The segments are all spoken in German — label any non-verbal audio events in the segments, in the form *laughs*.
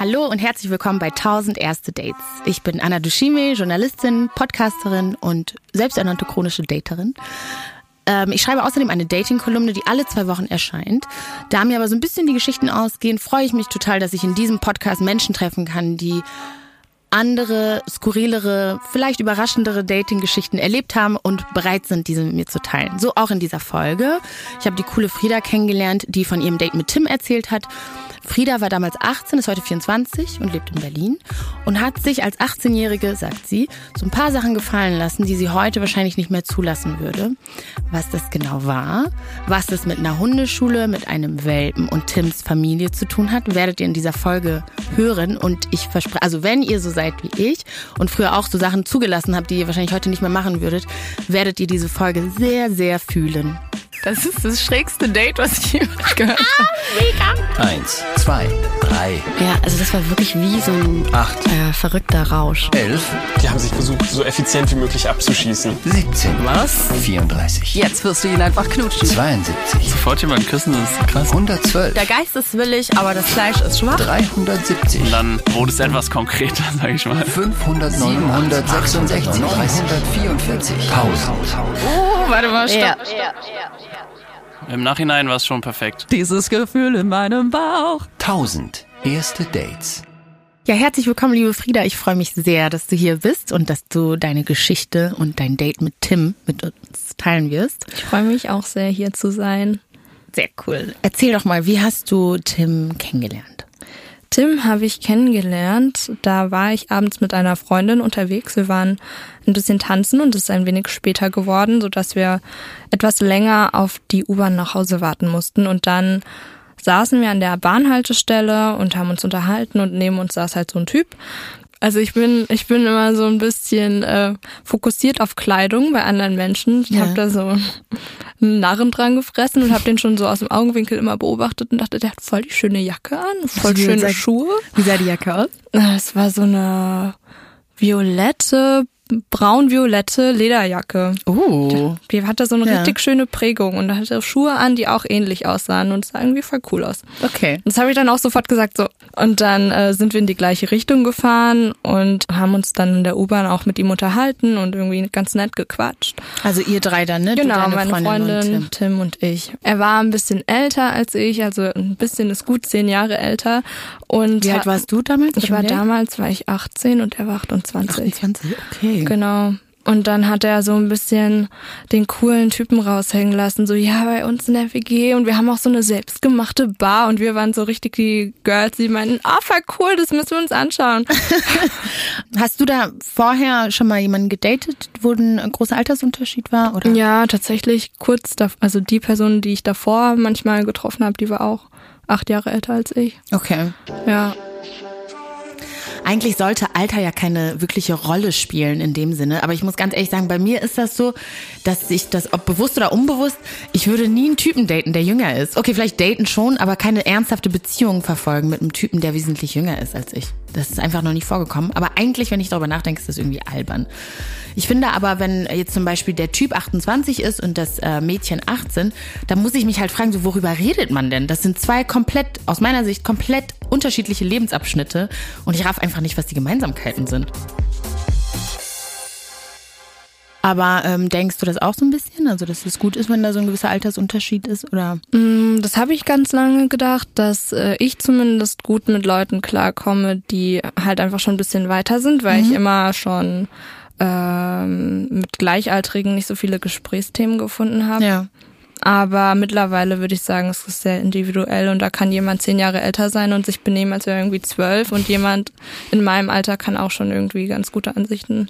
Hallo und herzlich willkommen bei 1000 erste Dates. Ich bin Anna Dushime, Journalistin, Podcasterin und selbsternannte chronische Daterin. Ähm, ich schreibe außerdem eine Dating-Kolumne, die alle zwei Wochen erscheint. Da mir aber so ein bisschen die Geschichten ausgehen, freue ich mich total, dass ich in diesem Podcast Menschen treffen kann, die andere, skurrilere, vielleicht überraschendere Dating-Geschichten erlebt haben und bereit sind, diese mit mir zu teilen. So auch in dieser Folge. Ich habe die coole Frieda kennengelernt, die von ihrem Date mit Tim erzählt hat. Frieda war damals 18, ist heute 24 und lebt in Berlin und hat sich als 18-Jährige, sagt sie, so ein paar Sachen gefallen lassen, die sie heute wahrscheinlich nicht mehr zulassen würde. Was das genau war, was es mit einer Hundeschule, mit einem Welpen und Tims Familie zu tun hat, werdet ihr in dieser Folge hören und ich verspreche, also wenn ihr so seid wie ich und früher auch so Sachen zugelassen habt, die ihr wahrscheinlich heute nicht mehr machen würdet, werdet ihr diese Folge sehr, sehr fühlen. Das ist das schrägste Date, was ich jemals gehört habe. Mega. Eins, zwei, drei. Ja, also das war wirklich wie so ein acht, äh, verrückter Rausch. Elf. Die haben sich versucht, so effizient wie möglich abzuschießen. 17. Was? 34. Jetzt wirst du ihn einfach knutschen. 72. Sofort jemanden küssen, das ist krass. 112. Der Geist ist willig, aber das Fleisch ist schwach. 370. Und dann wurde es etwas konkreter, *laughs* sag ich mal. 500, 766, 344. Pause. Oh, warte mal, stopp. Ja. Im Nachhinein war es schon perfekt. Dieses Gefühl in meinem Bauch. 1000 erste Dates. Ja, herzlich willkommen, liebe Frieda. Ich freue mich sehr, dass du hier bist und dass du deine Geschichte und dein Date mit Tim mit uns teilen wirst. Ich freue mich auch sehr, hier zu sein. Sehr cool. Erzähl doch mal, wie hast du Tim kennengelernt? Tim habe ich kennengelernt. Da war ich abends mit einer Freundin unterwegs. Wir waren ein bisschen tanzen und es ist ein wenig später geworden, sodass wir etwas länger auf die U-Bahn nach Hause warten mussten. Und dann saßen wir an der Bahnhaltestelle und haben uns unterhalten und neben uns saß halt so ein Typ. Also ich bin, ich bin immer so ein bisschen äh, fokussiert auf Kleidung bei anderen Menschen. Ich Ja. habe da so einen Narren dran gefressen und habe den schon so aus dem Augenwinkel immer beobachtet und dachte, der hat voll die schöne Jacke an, voll schöne sag- Schuhe. Wie sah die Jacke aus? Es war so eine violette, braun-violette Lederjacke. Oh. Die hatte so eine Ja. richtig schöne Prägung und hatte Schuhe an, die auch ähnlich aussahen und sah irgendwie voll cool aus. Okay. Das habe ich dann auch sofort gesagt so. Und dann äh, sind wir in die gleiche Richtung gefahren und haben uns dann in der U-Bahn auch mit ihm unterhalten und irgendwie ganz nett gequatscht. Also ihr drei dann, ne? Genau, meine Freundin, und Tim. Tim. und ich. Er war ein bisschen älter als ich, also ein bisschen ist gut zehn Jahre älter. Und Wie alt warst du damals? Ich war damals, war ich 18 und er war 28. 28, okay. Genau. Und dann hat er so ein bisschen den coolen Typen raushängen lassen, so ja, bei uns in der WG und wir haben auch so eine selbstgemachte Bar und wir waren so richtig die Girls, die meinten, ah, voll cool, das müssen wir uns anschauen. *laughs* Hast du da vorher schon mal jemanden gedatet, wo ein großer Altersunterschied war? Oder? Ja, tatsächlich kurz, da, also die Person, die ich davor manchmal getroffen habe, die war auch acht Jahre älter als ich. Okay. Ja. Eigentlich sollte Alter ja keine wirkliche Rolle spielen in dem Sinne. Aber ich muss ganz ehrlich sagen, bei mir ist das so, dass ich das, ob bewusst oder unbewusst, ich würde nie einen Typen daten, der jünger ist. Okay, vielleicht daten schon, aber keine ernsthafte Beziehung verfolgen mit einem Typen, der wesentlich jünger ist als ich. Das ist einfach noch nie vorgekommen. Aber eigentlich, wenn ich darüber nachdenke, ist das irgendwie albern. Ich finde aber, wenn jetzt zum Beispiel der Typ 28 ist und das äh, Mädchen 18, dann muss ich mich halt fragen, so worüber redet man denn? Das sind zwei komplett, aus meiner Sicht, komplett unterschiedliche Lebensabschnitte und ich raff einfach nicht, was die Gemeinsamkeiten sind. Aber ähm, denkst du das auch so ein bisschen? Also, dass es gut ist, wenn da so ein gewisser Altersunterschied ist? Oder? Mm, Das habe ich ganz lange gedacht, dass äh, ich zumindest gut mit Leuten klarkomme, die halt einfach schon ein bisschen weiter sind, weil ich immer schon ähm, mit Gleichaltrigen nicht so viele Gesprächsthemen gefunden habe. Ja. Aber mittlerweile würde ich sagen, es ist sehr individuell und da kann jemand zehn Jahre älter sein und sich benehmen, als wäre er irgendwie zwölf und jemand in meinem Alter kann auch schon irgendwie ganz gute Ansichten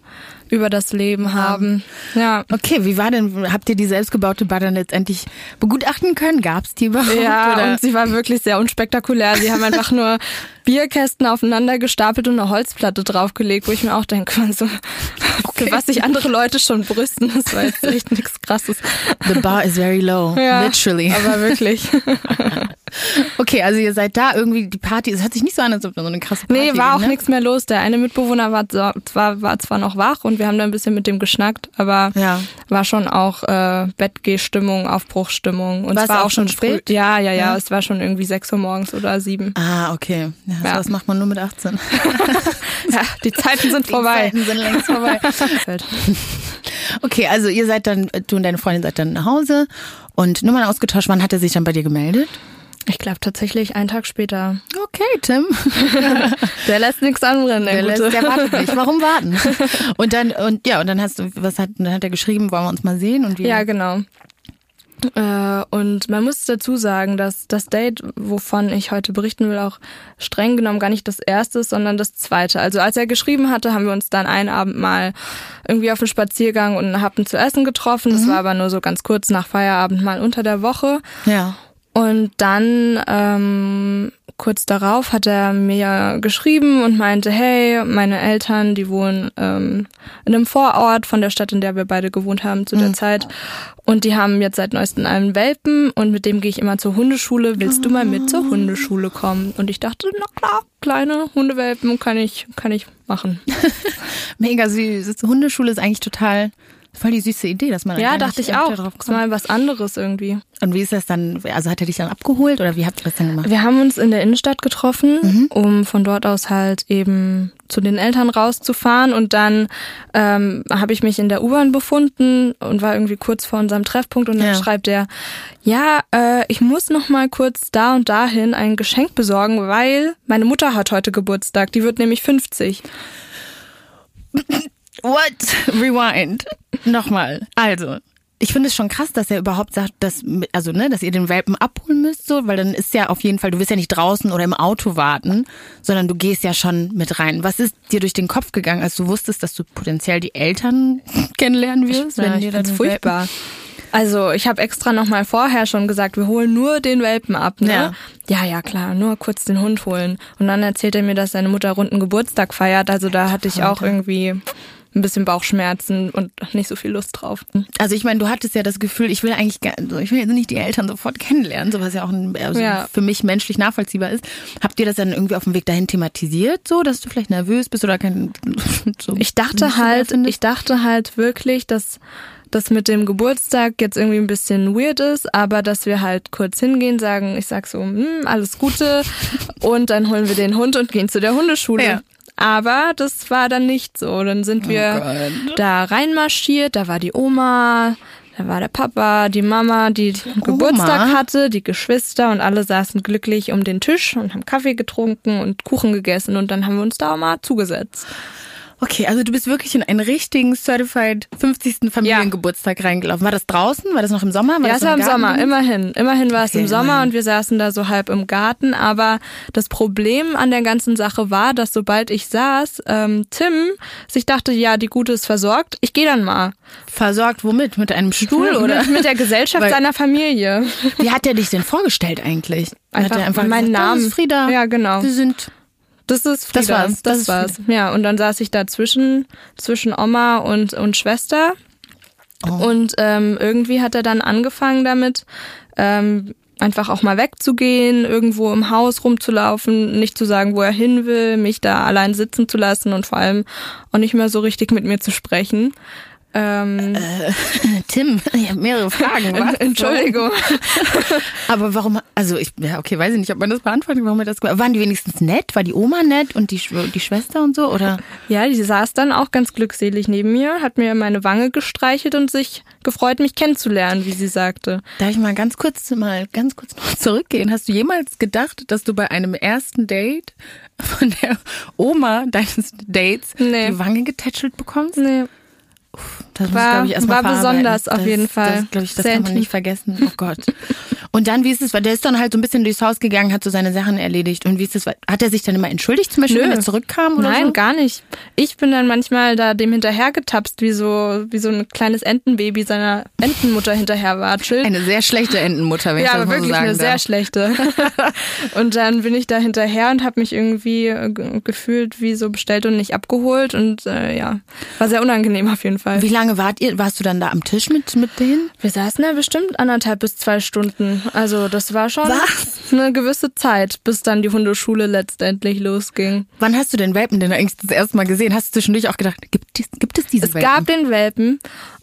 über das Leben haben. Ja. Okay, wie war denn, habt ihr die selbstgebaute Bar dann letztendlich begutachten können? Gab's die überhaupt? Ja, oder? und sie war wirklich sehr unspektakulär. Sie haben einfach nur *laughs* Bierkästen aufeinander gestapelt und eine Holzplatte draufgelegt, wo ich mir auch denke, so, für was sich andere Leute schon brüsten, das war jetzt echt nichts krasses. The bar is very low, Ja, literally. Aber wirklich. *laughs* Okay, also ihr seid da irgendwie, die Party, es hört sich nicht so an, als ob da so eine krasse Party Nee, war auch ne? nichts mehr los. Der eine Mitbewohner war zwar, war zwar noch wach und wir haben da ein bisschen mit dem geschnackt, aber Ja. war schon auch äh, Bettgehstimmung, Aufbruchstimmung. Und War es war auch schon spät? früh. Ja, ja, ja, Ja. Es war schon irgendwie sechs Uhr morgens oder sieben. Ah, okay. Ja, Ja. Das macht man nur mit 18. *laughs* ja, die Zeiten sind vorbei. Die Zeiten sind längst vorbei. Okay, also ihr seid dann, du und deine Freundin seid dann nach Hause und Nummern ausgetauscht. Wann hat er sich dann bei dir gemeldet? Ich glaube tatsächlich einen Tag später. Okay, Tim. *laughs* der lässt nichts anbrennen, der, der, lässt, der wartet nicht. Warum *laughs* warten? Und dann, und ja, und dann hast du, was hat, dann hat er geschrieben, wollen wir uns mal sehen und wie? Ja, genau. Äh, und man muss dazu sagen, dass das Date, wovon ich heute berichten will, auch streng genommen gar nicht das erste sondern das zweite. Also als er geschrieben hatte, haben wir uns dann einen Abend mal irgendwie auf einen Spaziergang und Happen zu essen getroffen. Das mhm. war aber nur so ganz kurz nach Feierabend mal unter der Woche. Ja. Und dann ähm, kurz darauf hat er mir geschrieben und meinte, hey, meine Eltern, die wohnen ähm, in einem Vorort von der Stadt, in der wir beide gewohnt haben zu der mhm. Zeit. Und die haben jetzt seit neuestem einen Welpen und mit dem gehe ich immer zur Hundeschule. Willst du mal mit zur Hundeschule kommen? Und ich dachte, na klar, kleine Hundewelpen kann ich, kann ich machen. *laughs* Mega süß. Hundeschule ist eigentlich total Voll die süße Idee, dass man Ja, dachte ich auch. Ist mal was anderes irgendwie. Und wie ist das dann? Also hat er dich dann abgeholt oder wie habt ihr das dann gemacht? Wir haben uns in der Innenstadt getroffen, mhm. um von dort aus halt eben zu den Eltern rauszufahren und dann ähm, habe ich mich in der U-Bahn befunden und war irgendwie kurz vor unserem Treffpunkt und dann ja. schreibt er, ja, äh, ich muss noch mal kurz da und dahin ein Geschenk besorgen, weil meine Mutter hat heute Geburtstag, die wird nämlich 50. What? *laughs* Rewind. Nochmal. Also, ich finde es schon krass, dass er überhaupt sagt, dass, also, ne, dass ihr den Welpen abholen müsst, so, weil dann ist ja auf jeden Fall, du wirst ja nicht draußen oder im Auto warten, sondern du gehst ja schon mit rein. Was ist dir durch den Kopf gegangen, als du wusstest, dass du potenziell die Eltern *laughs* kennenlernen wirst? Ich, wenn ja, dir das furchtbar. Also ich habe extra nochmal vorher schon gesagt, wir holen nur den Welpen ab. Ne? Ja. ja, ja, klar, nur kurz den Hund holen. Und dann erzählt er mir, dass seine Mutter runden Geburtstag feiert. Also da hatte ich auch irgendwie ein bisschen Bauchschmerzen und nicht so viel Lust drauf. Also ich meine, du hattest ja das Gefühl, ich will eigentlich, ich will jetzt nicht die Eltern sofort kennenlernen, so was ja auch ein, also ja. für mich menschlich nachvollziehbar ist. Habt ihr das dann irgendwie auf dem Weg dahin thematisiert, so, dass du vielleicht nervös bist oder kein? *laughs* So ich dachte halt, ich dachte halt wirklich, dass das mit dem Geburtstag jetzt irgendwie ein bisschen weird ist, aber dass wir halt kurz hingehen, sagen, ich sag so, hm, alles Gute *laughs* und dann holen wir den Hund und gehen zu der Hundeschule. Ja. Aber das war dann nicht so. Dann sind wir oh da reinmarschiert, da war die Oma, da war der Papa, die Mama, die Oma. Geburtstag hatte, die Geschwister und alle saßen glücklich um den Tisch und haben Kaffee getrunken und Kuchen gegessen und dann haben wir uns da auch mal zugesetzt. Okay, also du bist wirklich in einen richtigen Certified 50. Familiengeburtstag ja. reingelaufen. War das draußen? War das noch im Sommer? War ja, es war im Sommer, immerhin. Immerhin war es okay, im Sommer immerhin. und wir saßen da so halb im Garten. Aber das Problem an der ganzen Sache war, dass sobald ich saß, ähm, Tim sich dachte, ja, die Gute ist versorgt, ich gehe dann mal. Versorgt womit? Mit einem Stuhl oder? Mit, mit der Gesellschaft *laughs* Weil, seiner Familie. Wie hat er dich denn vorgestellt eigentlich? Einfach, hat er einfach meinen gesagt, Namen. Frieda. Ja, genau. Wir sind das ist Frieda. Das war's. Das, das war's. Ja, und dann saß ich da zwischen, zwischen Oma und, und Schwester. Oh. Und ähm, irgendwie hat er dann angefangen damit, ähm, einfach auch mal wegzugehen, irgendwo im Haus rumzulaufen, nicht zu sagen, wo er hin will, mich da allein sitzen zu lassen und vor allem auch nicht mehr so richtig mit mir zu sprechen. Ähm, äh, *laughs* Tim, ich habe mehrere Fragen. *laughs* Was? Entschuldigung. *laughs* Aber warum, also ich, ja, okay, weiß ich nicht, ob man das beantwortet, warum er das gemacht Waren die wenigstens nett? War die Oma nett und die, die Schwester und so, oder? Ja, die saß dann auch ganz glückselig neben mir, hat mir meine Wange gestreichelt und sich gefreut, mich kennenzulernen, wie sie sagte. Darf ich mal ganz kurz, mal ganz kurz noch zurückgehen? Hast du jemals gedacht, dass du bei einem ersten Date von der Oma deines Dates nee. die Wange getätschelt bekommst? Nee. Das war, muss, ich, war besonders auf das, jeden Fall. Das, glaube ich, das Sehr kann man nicht vergessen. *laughs* Oh Gott. Und dann, wie ist es, weil der ist dann halt so ein bisschen durchs Haus gegangen, hat so seine Sachen erledigt. Und wie ist es, hat er sich dann immer entschuldigt, zum Beispiel, Nö. wenn er zurückkam oder Nein, so? gar nicht. Ich bin dann manchmal da dem hinterhergetapst, wie so, wie so ein kleines Entenbaby seiner Entenmutter hinterher watschelt. Eine sehr schlechte Entenmutter, wenn ja, ich das aber wirklich so sagen eine darf. sehr schlechte. *laughs* und dann bin ich da hinterher und habe mich irgendwie äh, gefühlt wie so bestellt und nicht abgeholt und äh, ja, war sehr unangenehm auf jeden Fall. Wie lange wart ihr, warst du dann da am Tisch mit, mit denen? Wir saßen da bestimmt anderthalb bis zwei Stunden. Also das war schon Was? eine gewisse Zeit, bis dann die Hundeschule letztendlich losging. Wann hast du den Welpen denn eigentlich das erste Mal gesehen? Hast du zwischendurch auch gedacht, gibt, gibt es diese es Welpen? Es gab den Welpen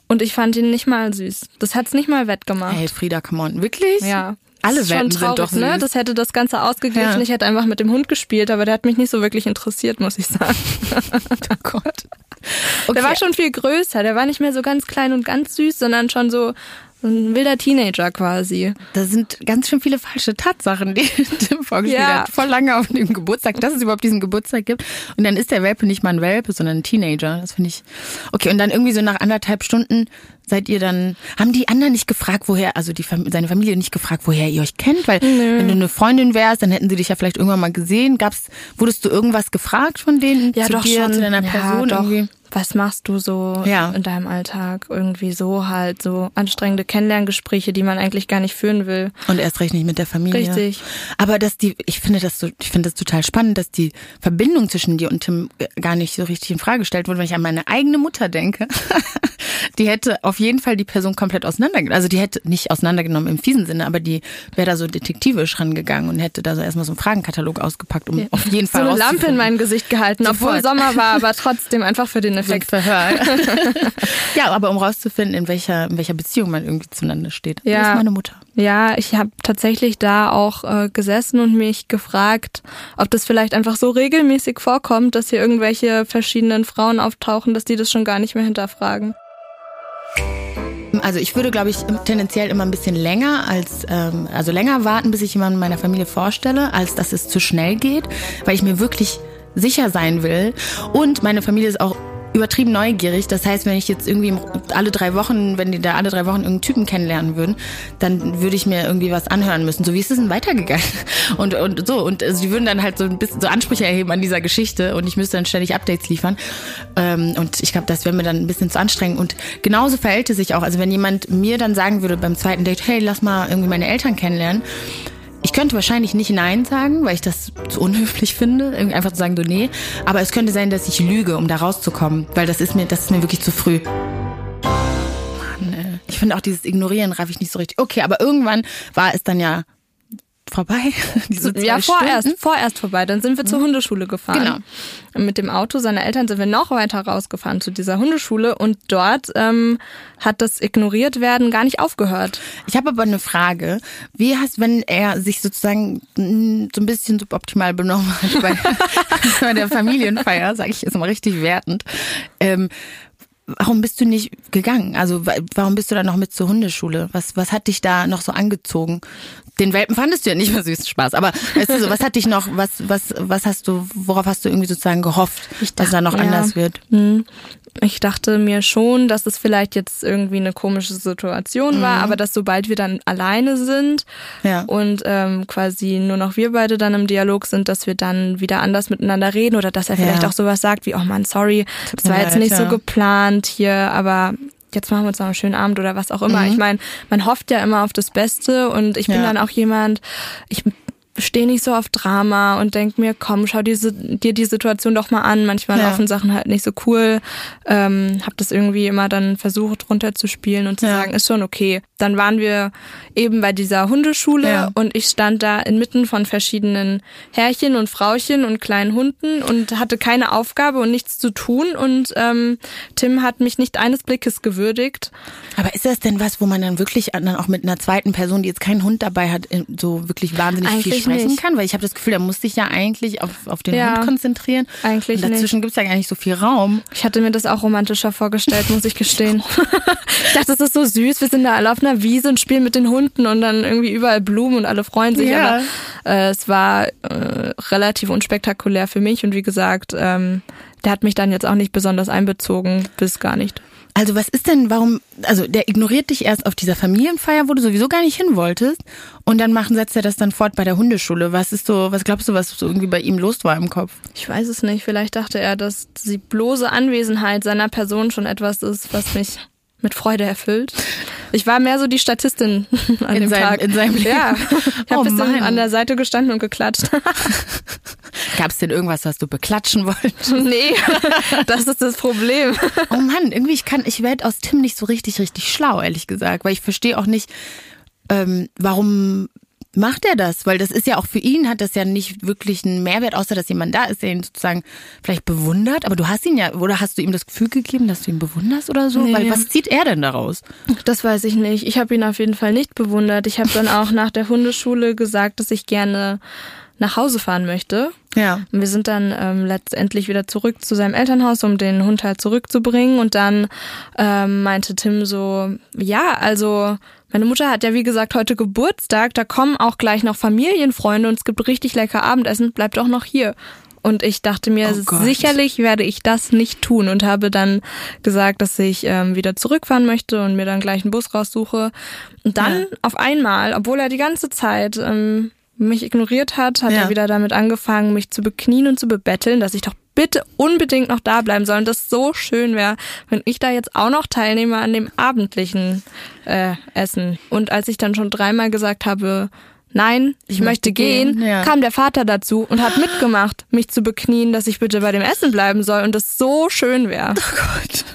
und ich fand ihn nicht mal süß. Das hat's nicht mal wettgemacht. Hey Frieda, come on. Wirklich? Ja. alle ist schon Welpen sind traurig, doch süß. ne? Das hätte das Ganze ausgeglichen. Ja. Ich hätte einfach mit dem Hund gespielt, aber der hat mich nicht so wirklich interessiert, muss ich sagen. *laughs* oh Gott. Der war schon viel größer. Der war nicht mehr so ganz klein und ganz süß, sondern schon so ein wilder Teenager quasi. Da sind ganz schön viele falsche Tatsachen, die *laughs* Tim vorgespielt Ja. hat. Voll lange auf dem Geburtstag, dass es überhaupt diesen Geburtstag gibt. Und dann ist der Welpe nicht mal ein Welpe, sondern ein Teenager. Das finde ich. Okay, und dann irgendwie so nach anderthalb Stunden seid ihr dann. Haben die anderen nicht gefragt, woher, also die seine Familie nicht gefragt, woher ihr euch kennt? Weil wenn du eine Freundin wärst, dann hätten sie dich ja vielleicht irgendwann mal gesehen. Gab's, wurdest du irgendwas gefragt von denen? zu dir, zu deiner Person ja, doch. irgendwie? Was machst du so Ja. in deinem Alltag? Irgendwie so halt, so anstrengende Kennenlerngespräche, die man eigentlich gar nicht führen will. Und erst recht nicht mit der Familie. Richtig. Aber dass die, ich finde das so, ich finde das total spannend, dass die Verbindung zwischen dir und Tim gar nicht so richtig in Frage gestellt wurde, wenn ich an meine eigene Mutter denke. *laughs* Die hätte auf jeden Fall die Person komplett auseinandergenommen. Also die hätte nicht auseinandergenommen im fiesen Sinne, aber die wäre da so detektivisch rangegangen und hätte da so erstmal so einen Fragenkatalog ausgepackt, um auf jeden So Fall eine Lampe in mein Gesicht gehalten, obwohl Sofort. Sommer war, aber *laughs* trotzdem einfach für den Effekt. Verhör. *laughs* ja, aber um rauszufinden, in welcher, in welcher Beziehung man irgendwie zueinander steht. Ja. Das ist meine Mutter. Ja, ich habe tatsächlich da auch äh, gesessen und mich gefragt, ob das vielleicht einfach so regelmäßig vorkommt, dass hier irgendwelche verschiedenen Frauen auftauchen, dass die das schon gar nicht mehr hinterfragen. Also ich würde, glaube ich, tendenziell immer ein bisschen länger als, ähm, also länger warten, bis ich jemanden meiner Familie vorstelle, als dass es zu schnell geht, weil ich mir wirklich sicher sein will. Und meine Familie ist auch übertrieben neugierig. Das heißt, wenn ich jetzt irgendwie alle drei Wochen, wenn die da alle drei Wochen irgendeinen Typen kennenlernen würden, dann würde ich mir irgendwie was anhören müssen. So wie ist es denn weitergegangen? *laughs* Und, und so. Und also würden dann halt so ein bisschen so Ansprüche erheben an dieser Geschichte und ich müsste dann ständig Updates liefern. Ähm, und ich glaube, das wäre mir dann ein bisschen zu anstrengend. Und genauso verhält es sich auch. Also wenn jemand mir dann sagen würde beim zweiten Date, hey, lass mal irgendwie meine Eltern kennenlernen, ich könnte wahrscheinlich nicht Nein sagen, weil ich das zu unhöflich finde, einfach zu sagen, so nee. Aber es könnte sein, dass ich lüge, um da rauszukommen, weil das ist mir, das ist mir wirklich zu früh. Mann, ey. Ich finde auch dieses Ignorieren raff ich nicht so richtig. Okay, aber irgendwann war es dann ja vorbei. *laughs* Diese zwei Ja, vorerst, Stunden. vorerst vorbei. Dann sind wir zur Hundeschule gefahren. Genau. Und Mit dem Auto seiner Eltern sind wir noch weiter rausgefahren zu dieser Hundeschule und dort ähm, hat das ignoriert werden gar nicht aufgehört. Ich habe aber eine Frage. Wie hast, wenn er sich sozusagen mm, so ein bisschen suboptimal benommen hat bei, *laughs* bei der Familienfeier, sage ich jetzt mal richtig wertend, ähm, warum bist du nicht gegangen? Also wa- warum bist du da noch mit zur Hundeschule? Was, was hat dich da noch so angezogen? Den Welpen fandest du ja nicht *laughs* mehr süß Spaß, aber weißt du, so, was hat dich noch, was, was, was hast du, worauf hast du irgendwie sozusagen gehofft, dass da noch ja. anders wird? Hm. Ich dachte mir schon, dass es vielleicht jetzt irgendwie eine komische Situation war, aber dass sobald wir dann alleine sind Mhm. Ja. und ähm, quasi nur noch wir beide dann im Dialog sind, dass wir dann wieder anders miteinander reden oder dass er vielleicht Ja. auch sowas sagt wie, oh man, sorry, das war jetzt nicht so ja. Geplant hier, aber jetzt machen wir uns noch einen schönen Abend oder was auch immer. Mhm. Ich meine, man hofft ja immer auf das Beste und ich bin Ja. dann auch jemand, ich stehe nicht so auf Drama und denk mir, komm, schau dir, dir die Situation doch mal an. Manchmal Ja. laufen Sachen halt nicht so cool. Ähm, hab das irgendwie immer dann versucht runterzuspielen und zu Ja. sagen, ist schon okay. Dann waren wir eben bei dieser Hundeschule Ja. und ich stand da inmitten von verschiedenen Herrchen und Frauchen und kleinen Hunden und hatte keine Aufgabe und nichts zu tun und ähm, Tim hat mich nicht eines Blickes gewürdigt. Aber ist das denn was, wo man dann wirklich dann auch mit einer zweiten Person, die jetzt keinen Hund dabei hat, so wirklich wahnsinnig viel Eigentlich sprechen nicht. kann? Weil ich habe das Gefühl, er muss sich ja eigentlich auf, auf den Ja. Hund konzentrieren. Eigentlich Und dazwischen gibt's ja gar nicht so viel Raum. Ich hatte mir das auch romantischer vorgestellt, muss ich gestehen. *laughs* *laughs* ich dachte, das ist so süß. Wir sind da alle auf einer Wiese und spielen mit den Hunden und dann irgendwie überall Blumen und alle freuen sich. Ja. Aber äh, es war äh, relativ unspektakulär für mich und wie gesagt, ähm, der hat mich dann jetzt auch nicht besonders einbezogen, bis gar nicht. Also was ist denn, warum, also der ignoriert dich erst auf dieser Familienfeier, wo du sowieso gar nicht hin wolltest und dann machen, setzt er das dann fort bei der Hundeschule. Was ist so, was glaubst du, was so irgendwie bei ihm los war im Kopf? Ich weiß es nicht. Vielleicht dachte er, dass die bloße Anwesenheit seiner Person schon etwas ist, was mich mit Freude erfüllt. Ich war mehr so die Statistin an In dem seinem- Tag. in seinem Leben. Ja, ich habe Oh ein bisschen Mann. an der Seite gestanden und geklatscht. *laughs* Gab's denn irgendwas, was du beklatschen wolltest? *laughs* nee, das ist das Problem. Oh Mann, irgendwie ich kann, ich werde aus Tim nicht so richtig, richtig schlau, ehrlich gesagt, weil ich verstehe auch nicht, ähm, warum macht er das? Weil das ist ja auch für ihn, hat das ja nicht wirklich einen Mehrwert, außer dass jemand da ist, der ihn sozusagen vielleicht bewundert. Aber du hast ihn ja, oder hast du ihm das Gefühl gegeben, dass du ihn bewunderst oder so? Nee. Weil was zieht er denn daraus? Das weiß ich nicht. Ich habe ihn auf jeden Fall nicht bewundert. Ich habe dann auch nach der Hundeschule gesagt, dass ich gerne nach Hause fahren möchte. Ja. Und wir sind dann ähm, letztendlich wieder zurück zu seinem Elternhaus, um den Hund halt zurückzubringen. Und dann ähm, meinte Tim so, ja, also meine Mutter hat ja wie gesagt heute Geburtstag, da kommen auch gleich noch Familienfreunde und es gibt richtig lecker Abendessen, bleibt doch noch hier. Und ich dachte mir, Oh sicherlich werde ich das nicht tun und habe dann gesagt, dass ich ähm, wieder zurückfahren möchte und mir dann gleich einen Bus raussuche. Und dann Ja. auf einmal, obwohl er die ganze Zeit ähm, mich ignoriert hat, hat Ja. er wieder damit angefangen, mich zu beknien und zu bebetteln, dass ich doch bitte unbedingt noch da bleiben soll und das so schön wäre, wenn ich da jetzt auch noch teilnehme an dem abendlichen äh, Essen. Und als ich dann schon dreimal gesagt habe, nein, ich, möchte möchte gehen, gehen, ja. kam der Vater dazu und hat mitgemacht, mich zu beknien, dass ich bitte bei dem Essen bleiben soll und das so schön wäre. Gott.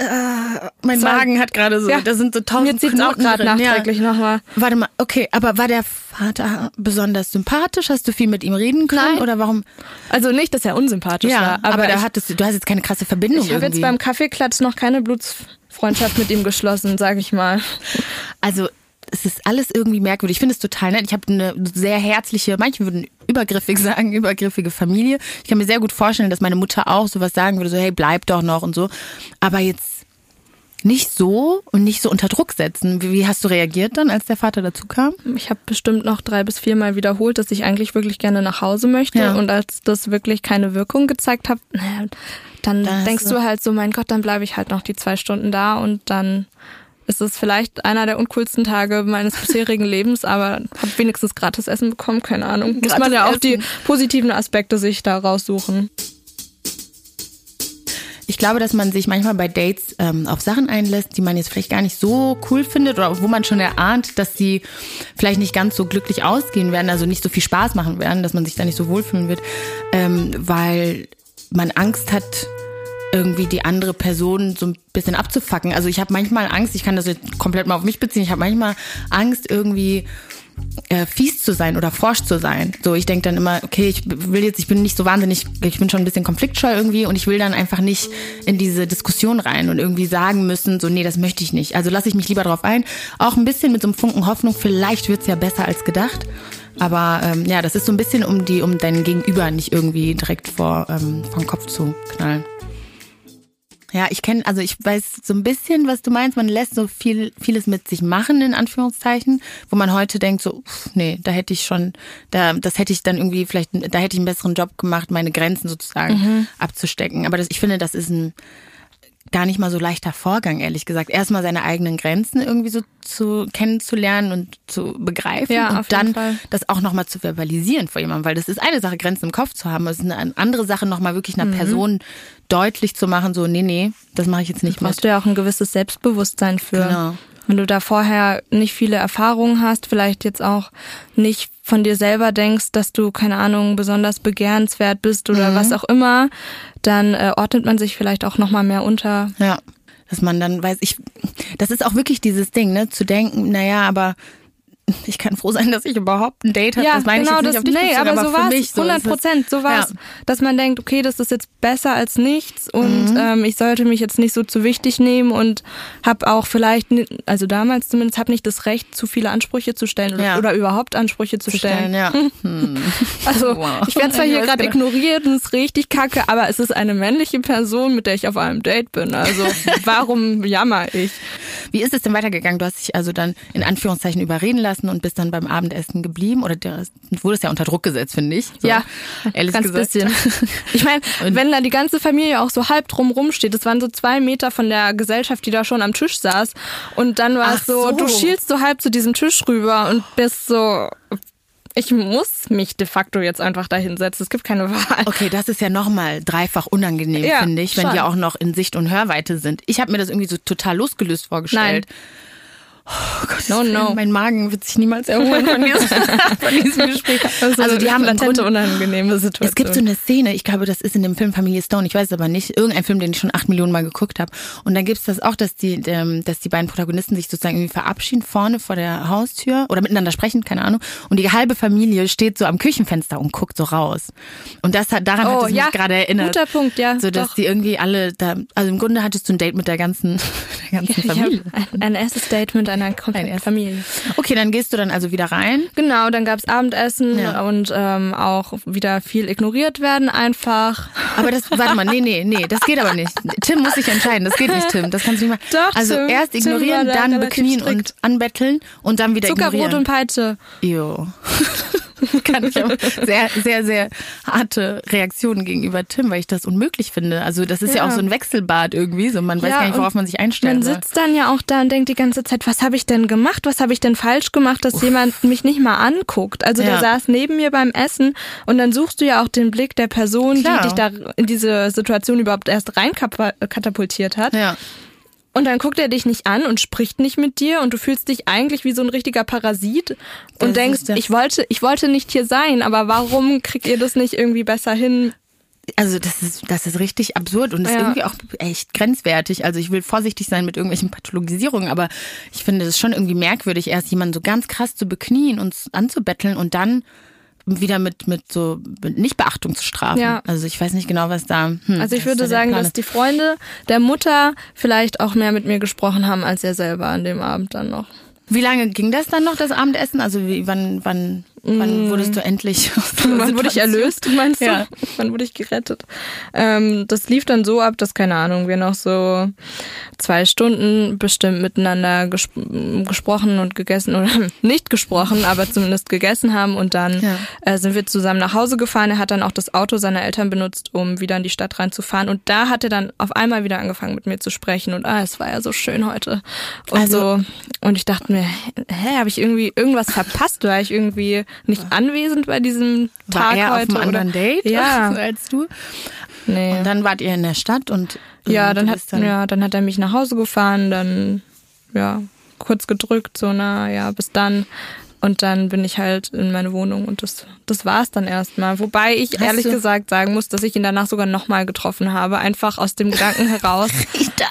Äh, mein So. Magen hat gerade so, Ja. da sind so tausend zieht's auch Knoten gerade nachträglich nochmal. Warte mal, okay, aber war der Vater besonders sympathisch? Hast du viel mit ihm reden können? Nein. Oder warum? Also nicht, dass er unsympathisch Ja, war, aber, aber, da hattest du, du hast jetzt keine krasse Verbindung ich habe jetzt beim Kaffeeklatsch noch keine Blutsfreundschaft mit ihm geschlossen, sag ich mal. Also es ist alles irgendwie merkwürdig. Ich finde es total nett. Ich habe eine sehr herzliche, manche würden übergriffig *laughs* sagen, übergriffige Familie. Ich kann mir sehr gut vorstellen, dass meine Mutter auch sowas sagen würde, so hey, bleib doch noch und so. Aber jetzt nicht so und nicht so unter Druck setzen. Wie, hast du reagiert dann, als der Vater dazu kam? Ich habe bestimmt noch drei bis viermal wiederholt, dass ich eigentlich wirklich gerne nach Hause möchte. Ja. Und als das wirklich keine Wirkung gezeigt hat, naja, dann Da hast denkst du halt so, mein Gott, dann bleibe ich halt noch die zwei Stunden da und dann ist es vielleicht einer der uncoolsten Tage meines bisherigen *laughs* Lebens, aber habe wenigstens gratis Essen bekommen, keine Ahnung. Muss man ja auch die Essen. positiven Aspekte sich da raussuchen. Ich glaube, dass man sich manchmal bei Dates ähm, auf Sachen einlässt, die man jetzt vielleicht gar nicht so cool findet oder wo man schon erahnt, dass sie vielleicht nicht ganz so glücklich ausgehen werden, also nicht so viel Spaß machen werden, dass man sich da nicht so wohlfühlen wird, ähm, weil man Angst hat, irgendwie die andere Person so ein bisschen abzufacken. Also ich habe manchmal Angst, ich kann das jetzt komplett mal auf mich beziehen, ich habe manchmal Angst irgendwie äh, fies zu sein oder forsch zu sein. So, ich denke dann immer, okay, ich will jetzt, ich bin nicht so wahnsinnig, ich bin schon ein bisschen konfliktscheu irgendwie und ich will dann einfach nicht in diese Diskussion rein und irgendwie sagen müssen, so, nee, das möchte ich nicht. Also lasse ich mich lieber drauf ein. Auch ein bisschen mit so einem Funken Hoffnung, vielleicht wird's ja besser als gedacht. Aber ähm, ja, das ist so ein bisschen, um die, um dein Gegenüber nicht irgendwie direkt vor ähm, vom Kopf zu knallen. Ja, ich kenne, also ich weiß so ein bisschen, was du meinst. Man lässt so viel, vieles mit sich machen, in Anführungszeichen, wo man heute denkt, so, pff, nee, da hätte ich schon, da, das hätte ich dann irgendwie vielleicht, da hätte ich einen besseren Job gemacht, meine Grenzen sozusagen abzustecken. Aber das, ich finde, das ist ein gar nicht mal so leichter Vorgang, ehrlich gesagt. Erstmal seine eigenen Grenzen irgendwie so zu kennenzulernen und zu begreifen Ja, und dann Fall. das auch nochmal zu verbalisieren vor jemandem, weil das ist eine Sache, Grenzen im Kopf zu haben. Es ist eine andere Sache, nochmal wirklich Mhm. einer Person deutlich zu machen, so, nee, nee, das mache ich jetzt nicht brauchst mit. du ja auch ein gewisses Selbstbewusstsein für. Genau. Wenn du da vorher nicht viele Erfahrungen hast, vielleicht jetzt auch nicht von dir selber denkst, dass du, keine Ahnung, besonders begehrenswert bist Mhm. oder was auch immer, dann äh, ordnet man sich vielleicht auch nochmal mehr unter. Ja, dass man dann weiß, ich, das ist auch wirklich dieses Ding, ne, zu denken, naja, aber ich kann froh sein, dass ich überhaupt ein Date habe. Ja, das meine genau, ich jetzt das, nicht auf dich nee, aber, so mich so 100 ist es- Prozent, so war's. Ja. Dass man denkt, okay, das ist jetzt besser als nichts Mhm. und ähm, ich sollte mich jetzt nicht so zu wichtig nehmen und habe auch vielleicht, also damals zumindest, habe nicht das Recht, zu viele Ansprüche zu stellen oder, Ja. oder überhaupt Ansprüche zu, stellen, stellen. ja. *laughs* Hm. Also *laughs* Wow. ich werde zwar hier gerade genau. ignoriert und ist richtig kacke, aber es ist eine männliche Person, mit der ich auf einem Date bin. Also *laughs* warum jammer ich? Wie ist es denn weitergegangen? Du hast dich also dann in Anführungszeichen überreden lassen und bist dann beim Abendessen geblieben oder der, wurdest ja unter Druck gesetzt, finde ich. So, Ja, ehrlich ganz gesagt. bisschen. *laughs* Ich meine, wenn da die ganze Familie auch so halb drum rumsteht, das waren so zwei Meter von der Gesellschaft, die da schon am Tisch saß. Und dann war es so, so. du schielst so halb zu diesem Tisch rüber und bist so, ich muss mich de facto jetzt einfach da hinsetzen. Es gibt keine Wahl. Okay, das ist ja nochmal dreifach unangenehm, Ja, finde ich, wenn schon. die auch noch in Sicht und Hörweite sind. Ich habe mir das irgendwie so total losgelöst vorgestellt. Oh Gott, No, no. Mein Magen wird sich niemals erholen von diesem, *laughs* von diesem Gespräch. Also die haben im latente, Grunde, unangenehme Situation. es gibt so eine Szene, ich glaube, das ist in dem Film Familie Stone, ich weiß es aber nicht, irgendein Film, den ich schon acht Millionen Mal geguckt habe. Und dann gibt's das auch, dass die, ähm, dass die beiden Protagonisten sich sozusagen irgendwie verabschieden vorne vor der Haustür oder miteinander sprechen, keine Ahnung. Und die halbe Familie steht so am Küchenfenster und guckt so raus. Und das hat daran hat Oh, es mich ja, gerade erinnert. guter Punkt, ja, So dass doch. die irgendwie alle da, also im Grunde hattest du ein Date mit der ganzen, *laughs* der ganzen Familie. ein, ein erstes Date mit einer kompletten erstes. Familie. Okay, dann gehst du dann also wieder rein. Genau, dann gab's Abendessen Ja. und ähm, auch wieder viel ignoriert werden einfach. Aber das, warte mal, nee, nee, nee, das geht aber nicht. Tim muss sich entscheiden, das geht nicht, Tim, das kannst du nicht machen. Doch, also Tim. erst ignorieren, dann beknien strikt. und anbetteln und dann wieder Zuckerbrot ignorieren. und Peitsche. Jo. *laughs* *laughs* Kann ich aber sehr, sehr, sehr harte Reaktionen gegenüber Tim, weil ich das unmöglich finde. Also das ist ja, Ja. auch so ein Wechselbad irgendwie, so man weiß Ja, gar nicht, worauf man sich einstellen Man soll. sitzt dann ja auch da und denkt die ganze Zeit, was habe ich denn gemacht? Was habe ich denn falsch gemacht, dass jemand mich nicht mal anguckt? Also der Ja. saß neben mir beim Essen und dann suchst du ja auch den Blick der Person, Klar. die dich da in diese Situation überhaupt erst rein kapa- katapultiert hat. Ja. Und dann guckt er dich nicht an und spricht nicht mit dir und du fühlst dich eigentlich wie so ein richtiger Parasit Das und denkst, das- ich wollte, ich wollte nicht hier sein, aber warum kriegt ihr das nicht irgendwie besser hin? Also das ist, das ist richtig absurd und ist Ja. irgendwie auch echt grenzwertig. Also ich will vorsichtig sein mit irgendwelchen Pathologisierungen, aber ich finde es schon irgendwie merkwürdig, erst jemanden so ganz krass zu beknien und anzubetteln und dann wieder mit, mit so mit Nichtbeachtung zu strafen. Ja. Also ich weiß nicht genau, was da. Hm, Also ich würde da sagen, dass die Freunde der Mutter vielleicht auch mehr mit mir gesprochen haben als er selber an dem Abend dann noch. Wie lange ging das dann noch, das Abendessen? Also wie, wann, wann, wann wurdest du endlich *laughs* Mm. Wann wurde ich erlöst, meinst du? Ja. Wann wurde ich gerettet? Ähm, das lief dann so ab, dass, keine Ahnung, wir noch so zwei Stunden bestimmt miteinander gesp gesprochen und gegessen oder *laughs* nicht gesprochen, aber zumindest gegessen haben und dann Ja. äh, sind wir zusammen nach Hause gefahren. Er hat dann auch das Auto seiner Eltern benutzt, um wieder in die Stadt reinzufahren und da hat er dann auf einmal wieder angefangen mit mir zu sprechen und ah, es war ja so schön heute und Also- so und ich dachte mir, hä, habe ich irgendwie irgendwas verpasst? War ich irgendwie nicht anwesend bei diesem War Tag er auf heute? einem anderen oder? Date Ja. *laughs* als du? Nee. Und dann wart ihr in der Stadt und ja, und dann hat, dann, ja, dann hat er mich nach Hause gefahren, dann, ja, kurz gedrückt, so, na, ja, bis dann. Und dann bin ich halt in meine Wohnung und das, das war's dann erstmal. Wobei ich Hast ehrlich du- gesagt sagen muss, dass ich ihn danach sogar nochmal getroffen habe. Einfach aus dem Gedanken heraus. *laughs*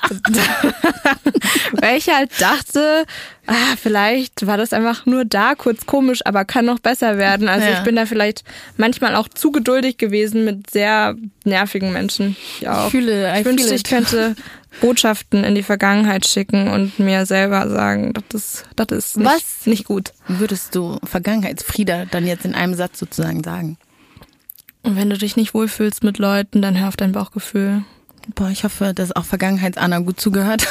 *laughs* Weil ich halt dachte, ah, vielleicht war das einfach nur da kurz komisch, aber kann noch besser werden. Also Ja. ich bin da vielleicht manchmal auch zu geduldig gewesen mit sehr nervigen Menschen. Ich auch. Ich fühle- ich wünschte, ich könnte Botschaften in die Vergangenheit schicken und mir selber sagen, das ist, das ist nicht, Was? nicht gut. würdest du Vergangenheitsfrieda dann jetzt in einem Satz sozusagen sagen? Und wenn du dich nicht wohlfühlst mit Leuten, dann hör auf dein Bauchgefühl. Boah, ich hoffe, dass auch Vergangenheits-Anna gut zugehört.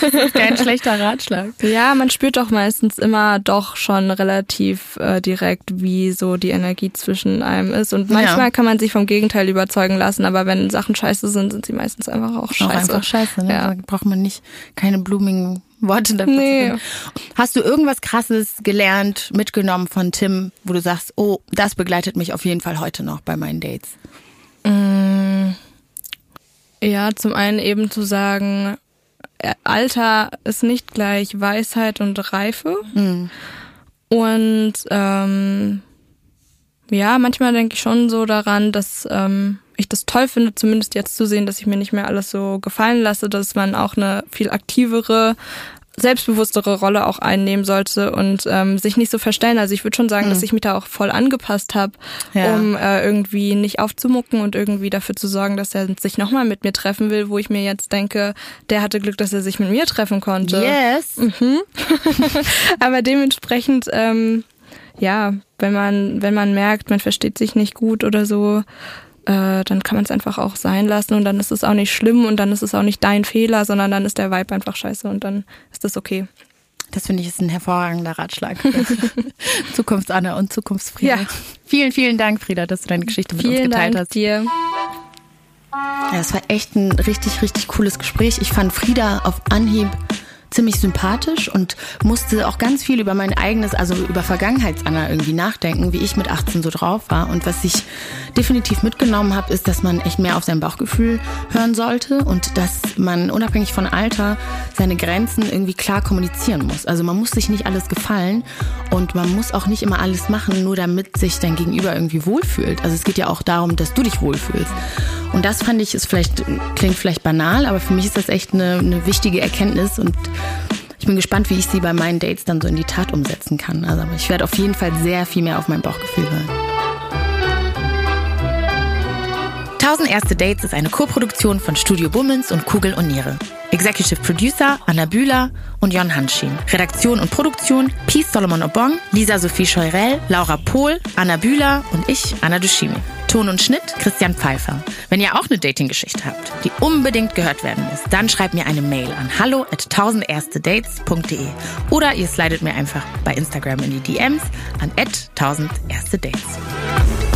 das ist kein schlechter Ratschlag. Ja, man spürt doch meistens immer doch schon relativ äh, direkt, wie so die Energie zwischen einem ist. Und manchmal Ja. kann man sich vom Gegenteil überzeugen lassen, aber wenn Sachen scheiße sind, sind sie meistens einfach auch scheiße. Auch einfach scheiße, ne? Ja. Da braucht man nicht keine blumigen Worte dafür Nee. Hast du irgendwas krasses gelernt, mitgenommen von Tim, wo du sagst, oh, das begleitet mich auf jeden Fall heute noch bei meinen Dates? Ja, zum einen eben zu sagen, äh, Alter ist nicht gleich Weisheit und Reife. Und ähm, ja, manchmal denke ich schon so daran, dass ähm, ich das toll finde, zumindest jetzt zu sehen, dass ich mir nicht mehr alles so gefallen lasse, dass man auch eine viel aktivere, selbstbewusstere Rolle auch einnehmen sollte und ähm, sich nicht so verstellen. Also ich würde schon sagen, dass ich mich da auch voll angepasst habe, Ja. um äh, irgendwie nicht aufzumucken und irgendwie dafür zu sorgen, dass er sich nochmal mit mir treffen will, wo ich mir jetzt denke, der hatte Glück, dass er sich mit mir treffen konnte. Yes. *laughs* Aber dementsprechend, ähm, ja, wenn man, wenn man merkt, man versteht sich nicht gut oder so, äh, dann kann man es einfach auch sein lassen und dann ist es auch nicht schlimm und dann ist es auch nicht dein Fehler, sondern dann ist der Vibe einfach scheiße und dann ist das okay. Das finde ich ist ein hervorragender Ratschlag. *laughs* Zukunfts-Anna und Zukunftsfrieda. Ja. Vielen, vielen Dank, Frieda, dass du deine Geschichte mit uns Vielen geteilt Dank hast. dir. Ja, es war echt ein richtig, richtig cooles Gespräch. Ich fand Frieda auf Anhieb ziemlich sympathisch und musste auch ganz viel über mein eigenes, also über Vergangenheitsanna irgendwie nachdenken, wie ich mit 18 so drauf war. Und was ich definitiv mitgenommen habe, ist, dass man echt mehr auf sein Bauchgefühl hören sollte und dass man unabhängig von Alter seine Grenzen irgendwie klar kommunizieren muss. Also man muss sich nicht alles gefallen und man muss auch nicht immer alles machen, nur damit sich dein Gegenüber irgendwie wohlfühlt. Also es geht ja auch darum, dass du dich wohlfühlst. Und das fand ich, ist vielleicht, klingt vielleicht banal, aber für mich ist das echt eine, eine wichtige Erkenntnis und ich bin gespannt, wie ich sie bei meinen Dates dann so in die Tat umsetzen kann. Also ich werde auf jeden Fall sehr viel mehr auf mein Bauchgefühl hören. 1000 erste Dates ist eine Co-Produktion von Studio Bummens und Kugel und Niere. Executive Producer Anna Bühler und Jon Hanschin. Redaktion und Produktion Peace Solomon Obong, Lisa Sophie Scheurell, Laura Pohl, Anna Bühler und ich, Anna Dushimi. Ton und Schnitt Christian Pfeiffer. Wenn ihr auch eine Dating-Geschichte habt, die unbedingt gehört werden muss, dann schreibt mir eine Mail an hallo at 1000erstedates.de oder ihr slidet mir einfach bei Instagram in die DMs an at 1000erstedates.